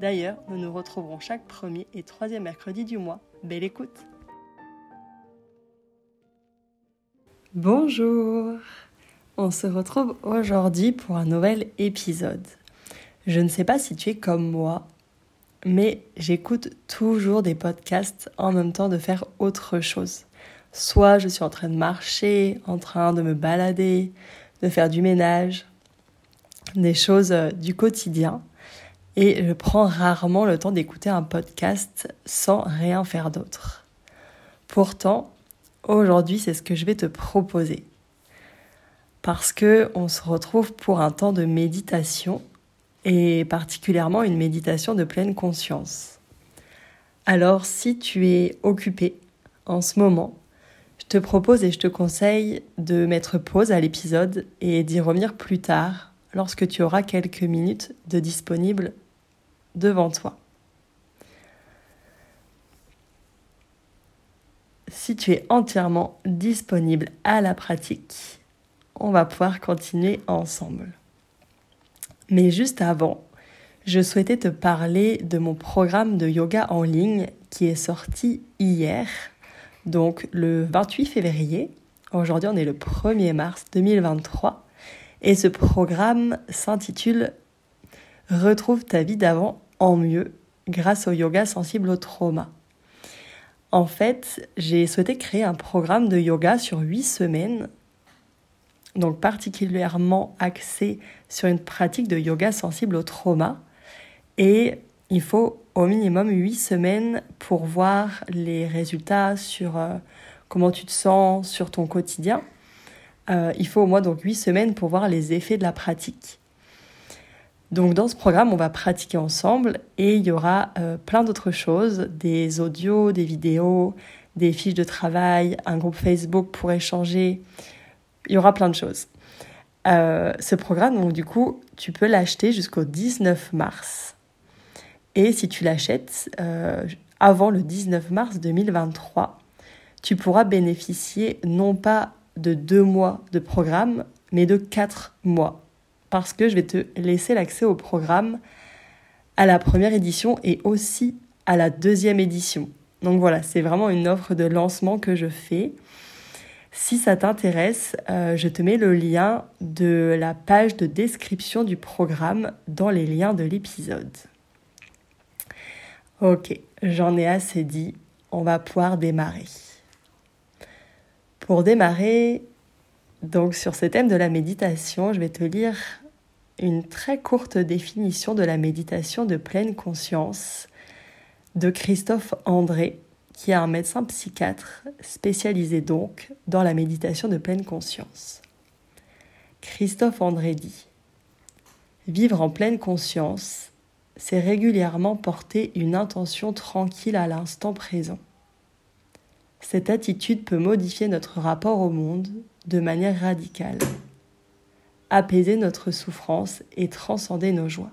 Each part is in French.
D'ailleurs, nous nous retrouverons chaque premier et troisième mercredi du mois. Belle écoute Bonjour On se retrouve aujourd'hui pour un nouvel épisode. Je ne sais pas si tu es comme moi, mais j'écoute toujours des podcasts en même temps de faire autre chose. Soit je suis en train de marcher, en train de me balader, de faire du ménage, des choses euh, du quotidien et je prends rarement le temps d'écouter un podcast sans rien faire d'autre. Pourtant, aujourd'hui, c'est ce que je vais te proposer. Parce que on se retrouve pour un temps de méditation et particulièrement une méditation de pleine conscience. Alors, si tu es occupé en ce moment, je te propose et je te conseille de mettre pause à l'épisode et d'y revenir plus tard lorsque tu auras quelques minutes de disponible devant toi. Si tu es entièrement disponible à la pratique, on va pouvoir continuer ensemble. Mais juste avant, je souhaitais te parler de mon programme de yoga en ligne qui est sorti hier, donc le 28 février. Aujourd'hui, on est le 1er mars 2023. Et ce programme s'intitule Retrouve ta vie d'avant en mieux grâce au yoga sensible au trauma. En fait, j'ai souhaité créer un programme de yoga sur huit semaines, donc particulièrement axé sur une pratique de yoga sensible au trauma. Et il faut au minimum huit semaines pour voir les résultats sur euh, comment tu te sens, sur ton quotidien. Euh, il faut au moins donc huit semaines pour voir les effets de la pratique. Donc dans ce programme, on va pratiquer ensemble et il y aura euh, plein d'autres choses, des audios, des vidéos, des fiches de travail, un groupe Facebook pour échanger. Il y aura plein de choses. Euh, ce programme, donc du coup, tu peux l'acheter jusqu'au 19 mars. Et si tu l'achètes euh, avant le 19 mars 2023, tu pourras bénéficier non pas de deux mois de programme, mais de quatre mois parce que je vais te laisser l'accès au programme à la première édition et aussi à la deuxième édition. Donc voilà, c'est vraiment une offre de lancement que je fais. Si ça t'intéresse, euh, je te mets le lien de la page de description du programme dans les liens de l'épisode. Ok, j'en ai assez dit, on va pouvoir démarrer. Pour démarrer, donc sur ce thème de la méditation, je vais te lire une très courte définition de la méditation de pleine conscience de Christophe André, qui est un médecin psychiatre spécialisé donc dans la méditation de pleine conscience. Christophe André dit Vivre en pleine conscience, c'est régulièrement porter une intention tranquille à l'instant présent. Cette attitude peut modifier notre rapport au monde de manière radicale, apaiser notre souffrance et transcender nos joies.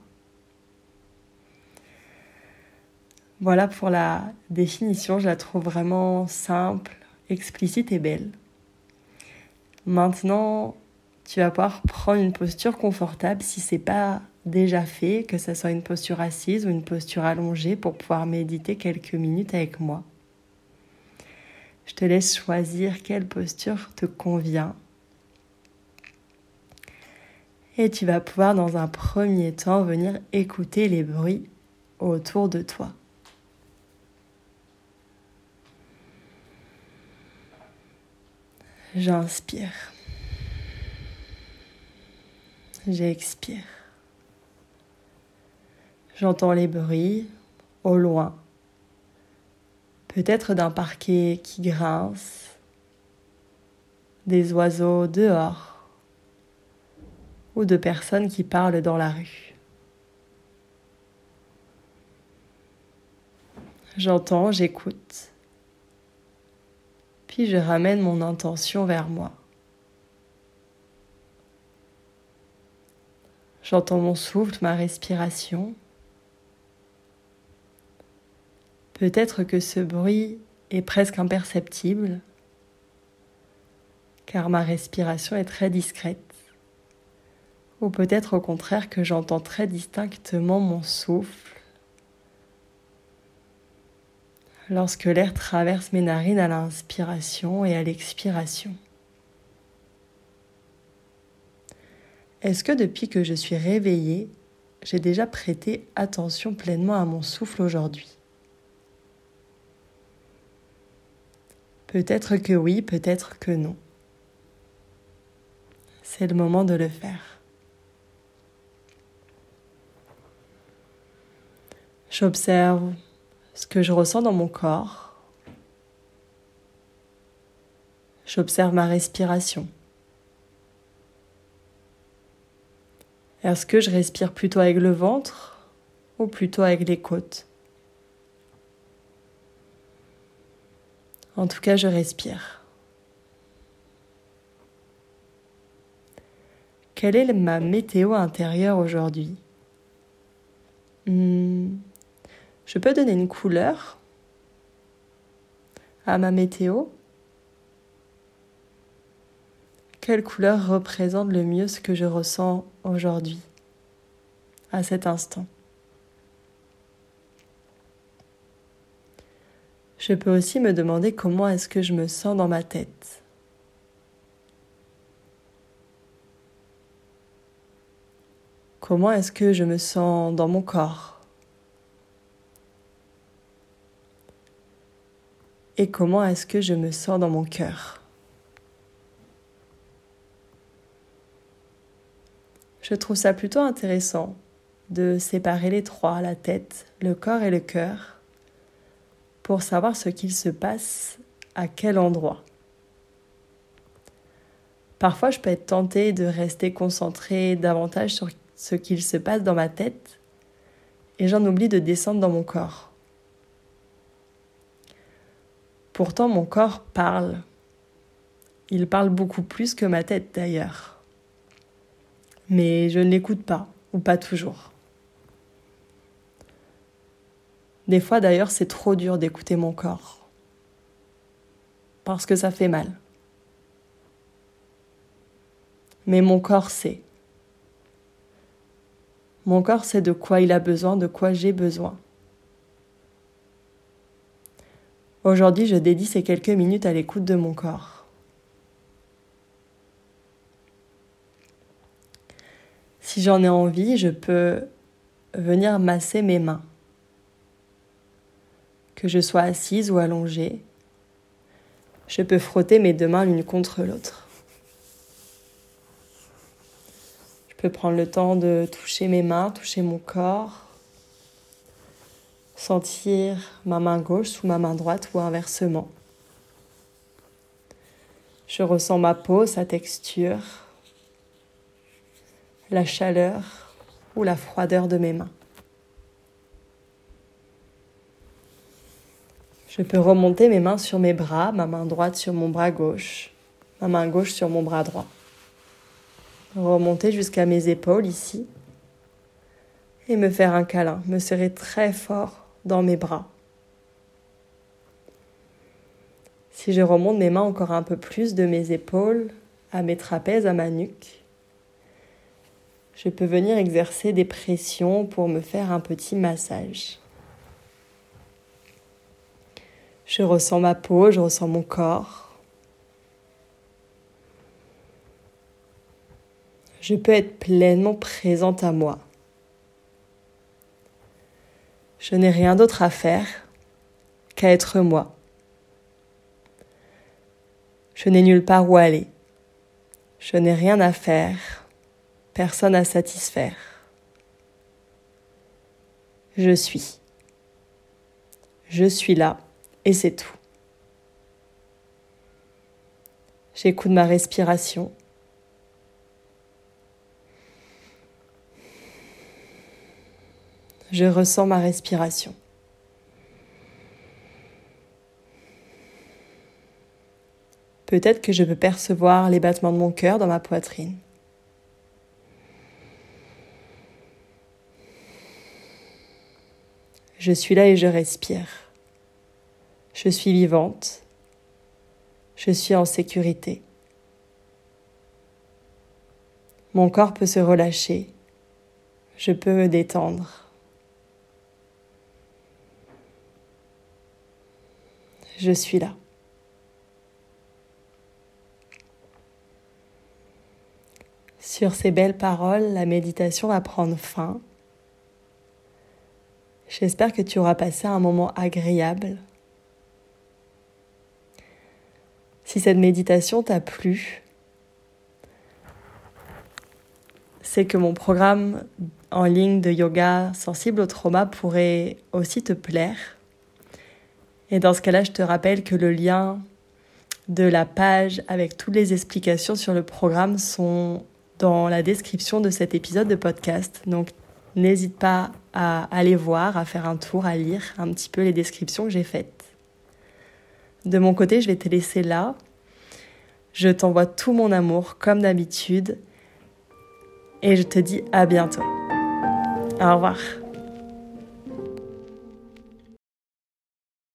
Voilà pour la définition, je la trouve vraiment simple, explicite et belle. Maintenant, tu vas pouvoir prendre une posture confortable si c'est pas déjà fait, que ce soit une posture assise ou une posture allongée pour pouvoir méditer quelques minutes avec moi. Je te laisse choisir quelle posture te convient. Et tu vas pouvoir dans un premier temps venir écouter les bruits autour de toi. J'inspire. j'expire. J'entends les bruits au loin, peut-être d'un parquet qui grince, des oiseaux dehors ou de personnes qui parlent dans la rue. J'entends, j'écoute, puis je ramène mon intention vers moi. J'entends mon souffle, ma respiration. Peut-être que ce bruit est presque imperceptible, car ma respiration est très discrète. Ou peut-être au contraire que j'entends très distinctement mon souffle lorsque l'air traverse mes narines à l'inspiration et à l'expiration. Est-ce que depuis que je suis réveillée, j'ai déjà prêté attention pleinement à mon souffle aujourd'hui? Peut-être que oui, peut-être que non. C'est le moment de le faire. J'observe ce que je ressens dans mon corps. J'observe ma respiration. Est-ce que je respire plutôt avec le ventre ou plutôt avec les côtes? En tout cas, je respire. Quelle est ma météo intérieure aujourd'hui? Hmm, Je peux donner une couleur à ma météo? Quelle couleur représente le mieux ce que je ressens aujourd'hui, à cet instant? Je peux aussi me demander comment est-ce que je me sens dans ma tête. Comment est-ce que je me sens dans mon corps? Et comment est-ce que je me sens dans mon cœur? Je trouve ça plutôt intéressant de séparer les trois, la tête, le corps et le cœur, pour savoir ce qu'il se passe à quel endroit. Parfois, je peux être tentée de rester concentrée davantage sur ce qu'il se passe dans ma tête et j'en oublie de descendre dans mon corps. Pourtant, mon corps parle. Il parle beaucoup plus que ma tête d'ailleurs mais je ne l'écoute pas, ou pas toujours. Des fois d'ailleurs c'est trop dur d'écouter mon corps, parce que ça fait mal. Mais mon corps sait. Mon corps sait de quoi il a besoin, de quoi j'ai besoin. Aujourd'hui, je dédie ces quelques minutes à l'écoute de mon corps. Si j'en ai envie, je peux venir masser mes mains. Que je sois assise ou allongée, je peux frotter mes deux mains l'une contre l'autre. Je peux prendre le temps de toucher mes mains, toucher mon corps, sentir ma main gauche sous ma main droite ou inversement. Je ressens ma peau, sa texture la chaleur ou la froideur de mes mains. Je peux remonter mes mains sur mes bras, ma main droite sur mon bras gauche, ma main gauche sur mon bras droit. Remonter jusqu'à mes épaules ici et me faire un câlin, me serrer très fort dans mes bras. Si je remonte mes mains encore un peu plus de mes épaules à mes trapèzes, à ma nuque, je peux venir exercer des pressions pour me faire un petit massage. Je ressens ma peau, je ressens mon corps. Je peux être pleinement présente à moi. Je n'ai rien d'autre à faire qu'à être moi. Je n'ai nulle part où aller. Je n'ai rien à faire personne à satisfaire. Je suis. Je suis là et c'est tout. J'écoute ma respiration. Je ressens ma respiration. Peut-être que je peux percevoir les battements de mon cœur dans ma poitrine. Je suis là et je respire. Je suis vivante. Je suis en sécurité. Mon corps peut se relâcher. Je peux me détendre. Je suis là. Sur ces belles paroles, la méditation va prendre fin. J'espère que tu auras passé un moment agréable. Si cette méditation t'a plu, c'est que mon programme en ligne de yoga sensible au trauma pourrait aussi te plaire. Et dans ce cas-là, je te rappelle que le lien de la page avec toutes les explications sur le programme sont dans la description de cet épisode de podcast. Donc n'hésite pas à aller voir, à faire un tour, à lire un petit peu les descriptions que j'ai faites. De mon côté, je vais te laisser là. Je t'envoie tout mon amour comme d'habitude et je te dis à bientôt. Au revoir.